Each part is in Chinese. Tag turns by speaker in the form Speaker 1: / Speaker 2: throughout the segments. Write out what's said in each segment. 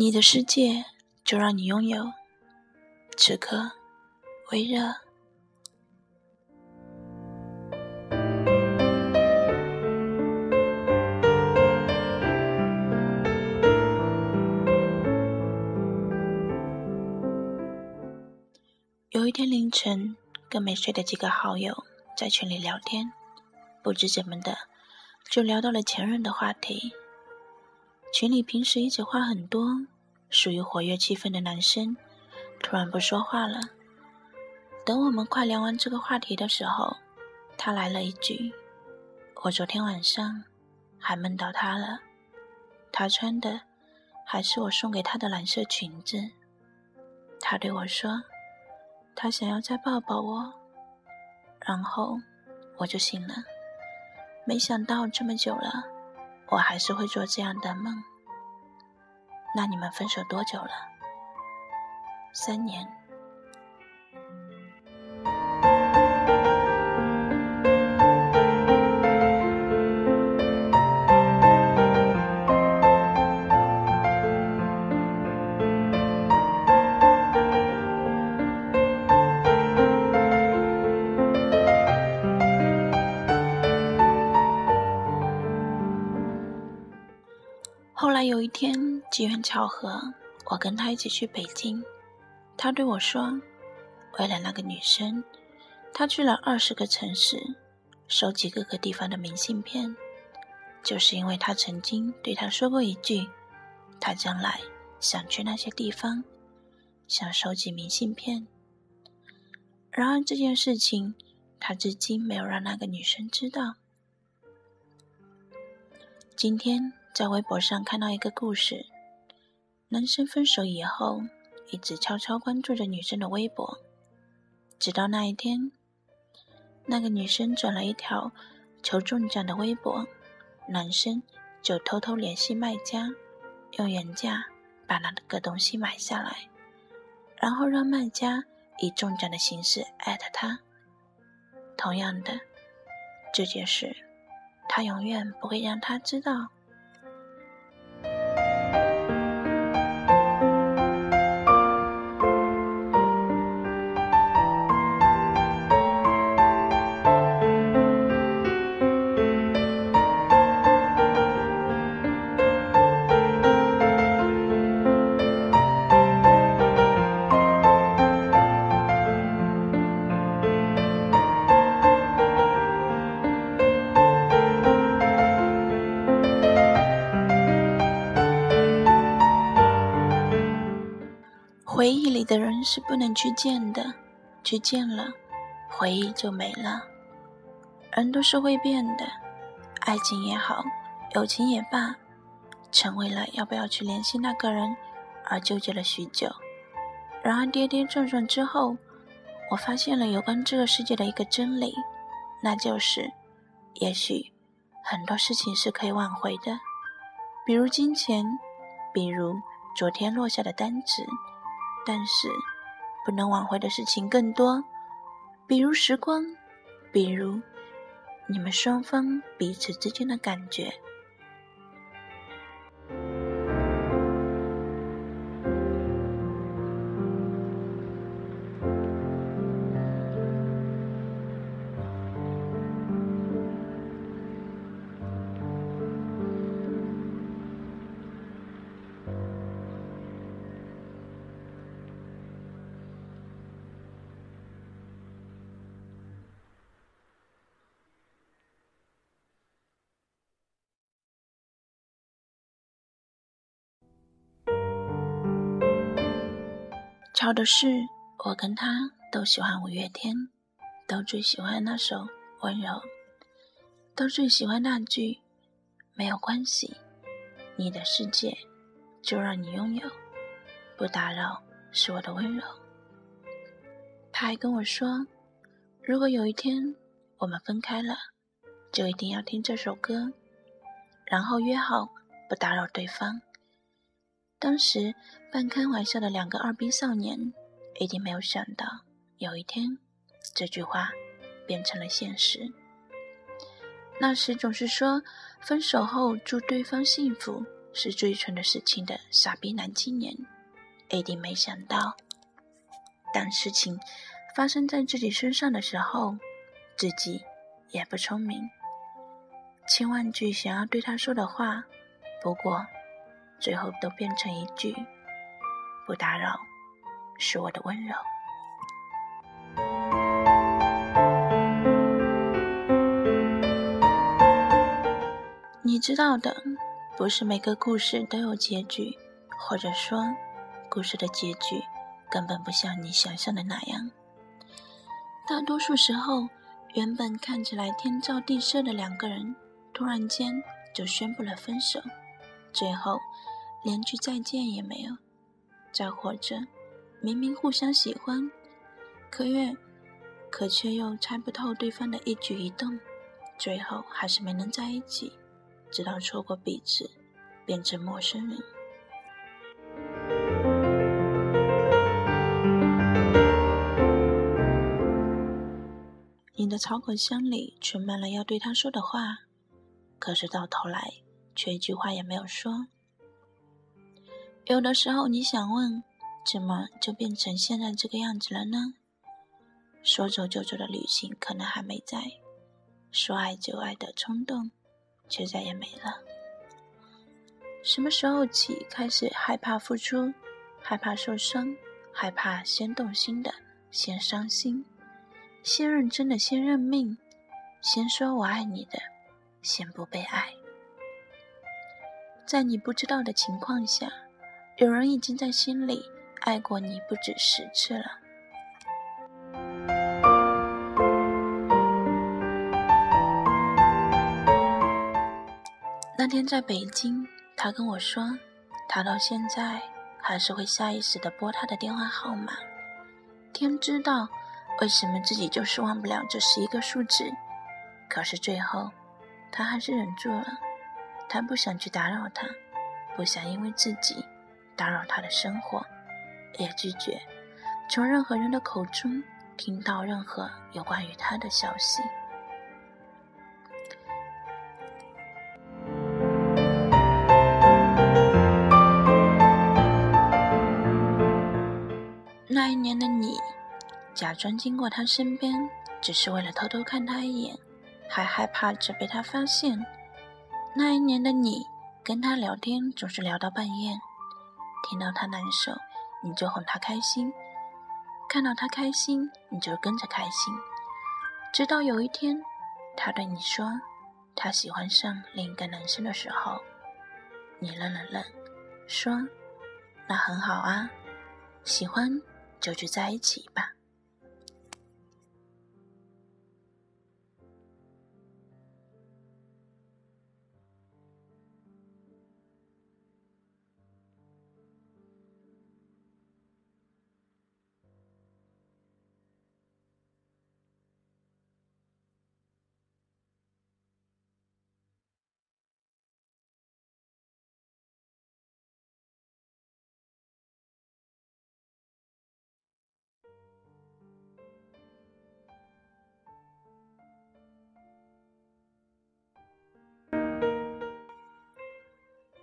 Speaker 1: 你的世界就让你拥有。此刻，微热。有一天凌晨，跟没睡的几个好友在群里聊天，不知怎么的，就聊到了前任的话题。群里平时一直话很多、属于活跃气氛的男生，突然不说话了。等我们快聊完这个话题的时候，他来了一句：“我昨天晚上还梦到他了，他穿的还是我送给他的蓝色裙子。”他对我说：“他想要再抱抱我。”然后我就醒了。没想到这么久了。我还是会做这样的梦。那你们分手多久了？三年。后来有一天，机缘巧合，我跟他一起去北京。他对我说：“为了那个女生，他去了二十个城市，收集各个地方的明信片，就是因为他曾经对他说过一句，他将来想去那些地方，想收集明信片。然而这件事情，他至今没有让那个女生知道。今天。”在微博上看到一个故事：男生分手以后，一直悄悄关注着女生的微博，直到那一天，那个女生转了一条求中奖的微博，男生就偷偷联系卖家，用原价把那个东西买下来，然后让卖家以中奖的形式艾特他。同样的，这件事，他永远不会让他知道。是不能去见的，去见了，回忆就没了。人都是会变的，爱情也好，友情也罢，成为了要不要去联系那个人而纠结了许久。然而跌跌撞撞之后，我发现了有关这个世界的一个真理，那就是，也许很多事情是可以挽回的，比如金钱，比如昨天落下的单子。但是，不能挽回的事情更多，比如时光，比如你们双方彼此之间的感觉。巧的是，我跟他都喜欢五月天，都最喜欢那首《温柔》，都最喜欢那句“没有关系，你的世界就让你拥有，不打扰是我的温柔。”他还跟我说，如果有一天我们分开了，就一定要听这首歌，然后约好不打扰对方。当时半开玩笑的两个二逼少年，一定没有想到有一天，这句话变成了现实。那时总是说分手后祝对方幸福，是最蠢的事情的傻逼男青年，一定没想到，当事情发生在自己身上的时候，自己也不聪明。千万句想要对他说的话，不过最后都变成一句“不打扰”，是我的温柔。你知道的，不是每个故事都有结局，或者说，故事的结局根本不像你想象的那样。大多数时候，原本看起来天造地设的两个人，突然间就宣布了分手，最后连句再见也没有。再或者，明明互相喜欢，可越可却又猜不透对方的一举一动，最后还是没能在一起。直到错过彼此，变成陌生人。你的草稿箱里存满了要对他说的话，可是到头来却一句话也没有说。有的时候你想问，怎么就变成现在这个样子了呢？说走就走的旅行可能还没在，说爱就爱的冲动。却再也没了。什么时候起开始害怕付出，害怕受伤，害怕先动心的先伤心，先认真的先认命，先说我爱你的先不被爱。在你不知道的情况下，有人已经在心里爱过你不止十次了。那天在北京，他跟我说，他到现在还是会下意识的拨他的电话号码。天知道为什么自己就是忘不了这十一个数字，可是最后，他还是忍住了。他不想去打扰他，不想因为自己打扰他的生活，也拒绝从任何人的口中听到任何有关于他的消息。那一年的你，假装经过他身边，只是为了偷偷看他一眼，还害怕着被他发现。那一年的你，跟他聊天总是聊到半夜，听到他难受，你就哄他开心；看到他开心，你就跟着开心。直到有一天，他对你说他喜欢上另一个男生的时候，你愣了愣，说：“那很好啊，喜欢。”就去在一起吧。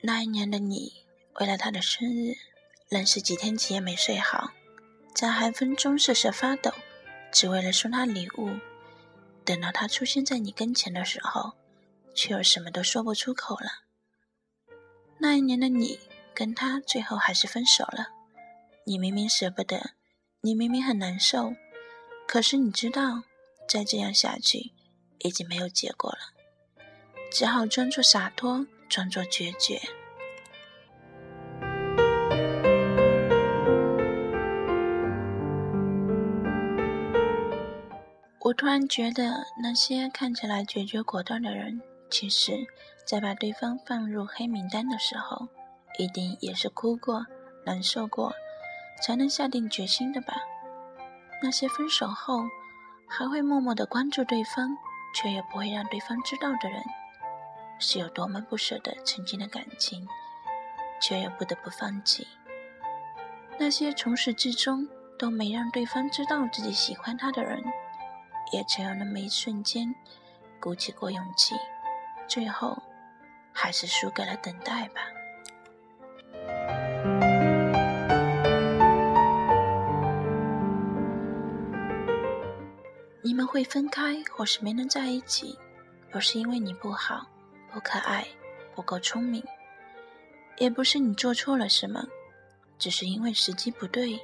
Speaker 1: 那一年的你，为了他的生日，愣是几天几夜没睡好，在寒风中瑟瑟发抖，只为了送他礼物。等到他出现在你跟前的时候，却又什么都说不出口了。那一年的你，跟他最后还是分手了。你明明舍不得，你明明很难受，可是你知道，再这样下去，已经没有结果了，只好装作洒脱，装作决绝。我突然觉得，那些看起来决绝果断的人，其实，在把对方放入黑名单的时候，一定也是哭过、难受过，才能下定决心的吧？那些分手后还会默默的关注对方，却也不会让对方知道的人，是有多么不舍得曾经的感情却又不得不放弃。那些从始至终都没让对方知道自己喜欢他的人也曾有那么一瞬间鼓起过勇气最后还是输给了等待吧。你们会分开或是没能在一起不是因为你不好不可爱、不够聪明，也不是你做错了什么，只是因为时机不对，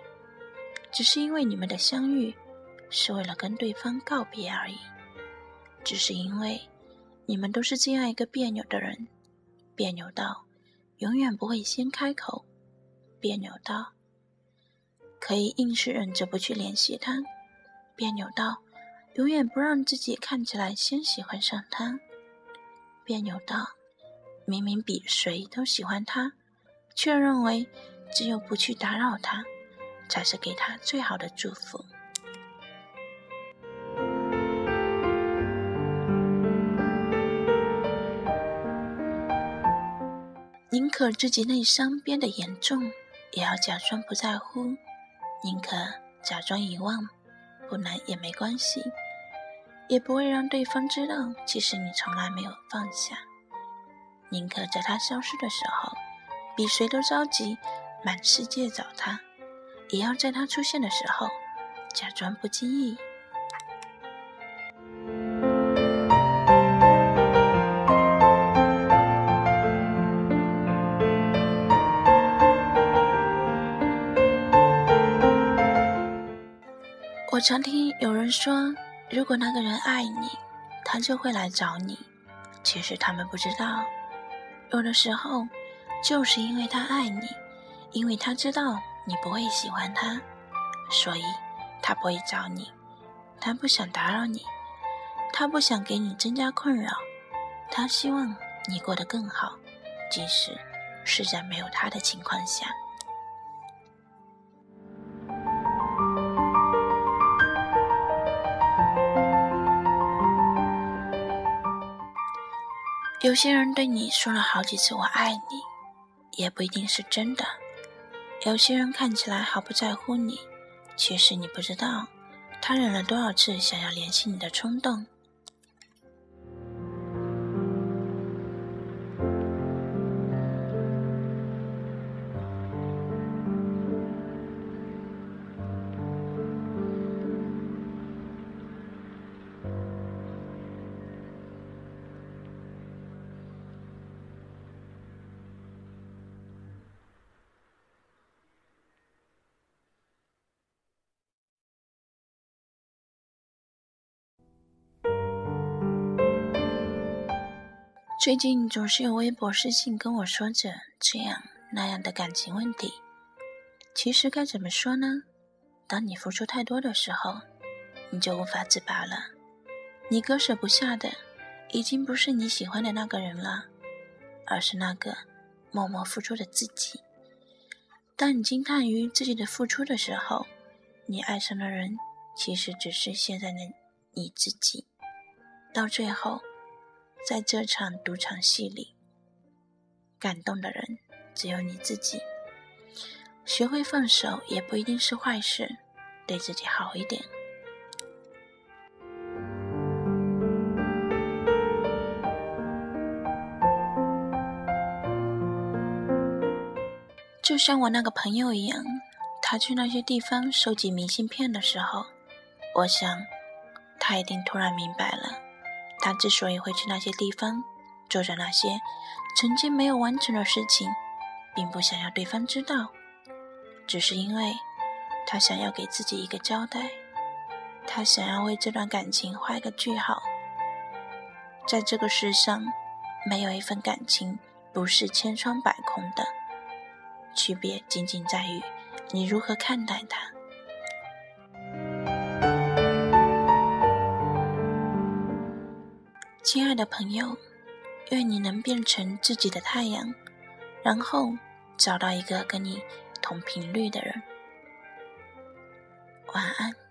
Speaker 1: 只是因为你们的相遇是为了跟对方告别而已，只是因为你们都是这样一个别扭的人，别扭到永远不会先开口，别扭到可以硬是忍着不去联系他，别扭到。永远不让自己看起来先喜欢上他，别扭到明明比谁都喜欢他，却认为只有不去打扰他，才是给他最好的祝福。宁可自己内伤变得严重，也要假装不在乎；宁可假装遗忘，不难也没关系。也不会让对方知道，其实你从来没有放下。宁可在他消失的时候，比谁都着急，满世界找他，也要在他出现的时候，假装不经意。我常听有人说。如果那个人爱你，他就会来找你。其实他们不知道，有的时候就是因为他爱你，因为他知道你不会喜欢他，所以他不会找你。他不想打扰你，他不想给你增加困扰，他希望你过得更好，即使是在没有他的情况下。有些人对你说了好几次“我爱你”，也不一定是真的。有些人看起来毫不在乎你，其实你不知道，他忍了多少次想要联系你的冲动。最近总是有微博私信跟我说着这样那样的感情问题。其实该怎么说呢？当你付出太多的时候，你就无法自拔了。你割舍不下的，已经不是你喜欢的那个人了，而是那个默默付出的自己。当你惊叹于自己的付出的时候，你爱上的人其实只是现在的你自己。到最后。在这场赌场戏里，感动的人只有你自己。学会放手也不一定是坏事，对自己好一点。就像我那个朋友一样，他去那些地方收集明信片的时候，我想，他一定突然明白了。他之所以会去那些地方，做着那些曾经没有完成的事情，并不想要对方知道，只是因为他想要给自己一个交代，他想要为这段感情画一个句号。在这个世上，没有一份感情不是千疮百孔的，区别仅仅在于你如何看待它。亲爱的朋友，愿你能变成自己的太阳，然后找到一个跟你同频率的人。晚安。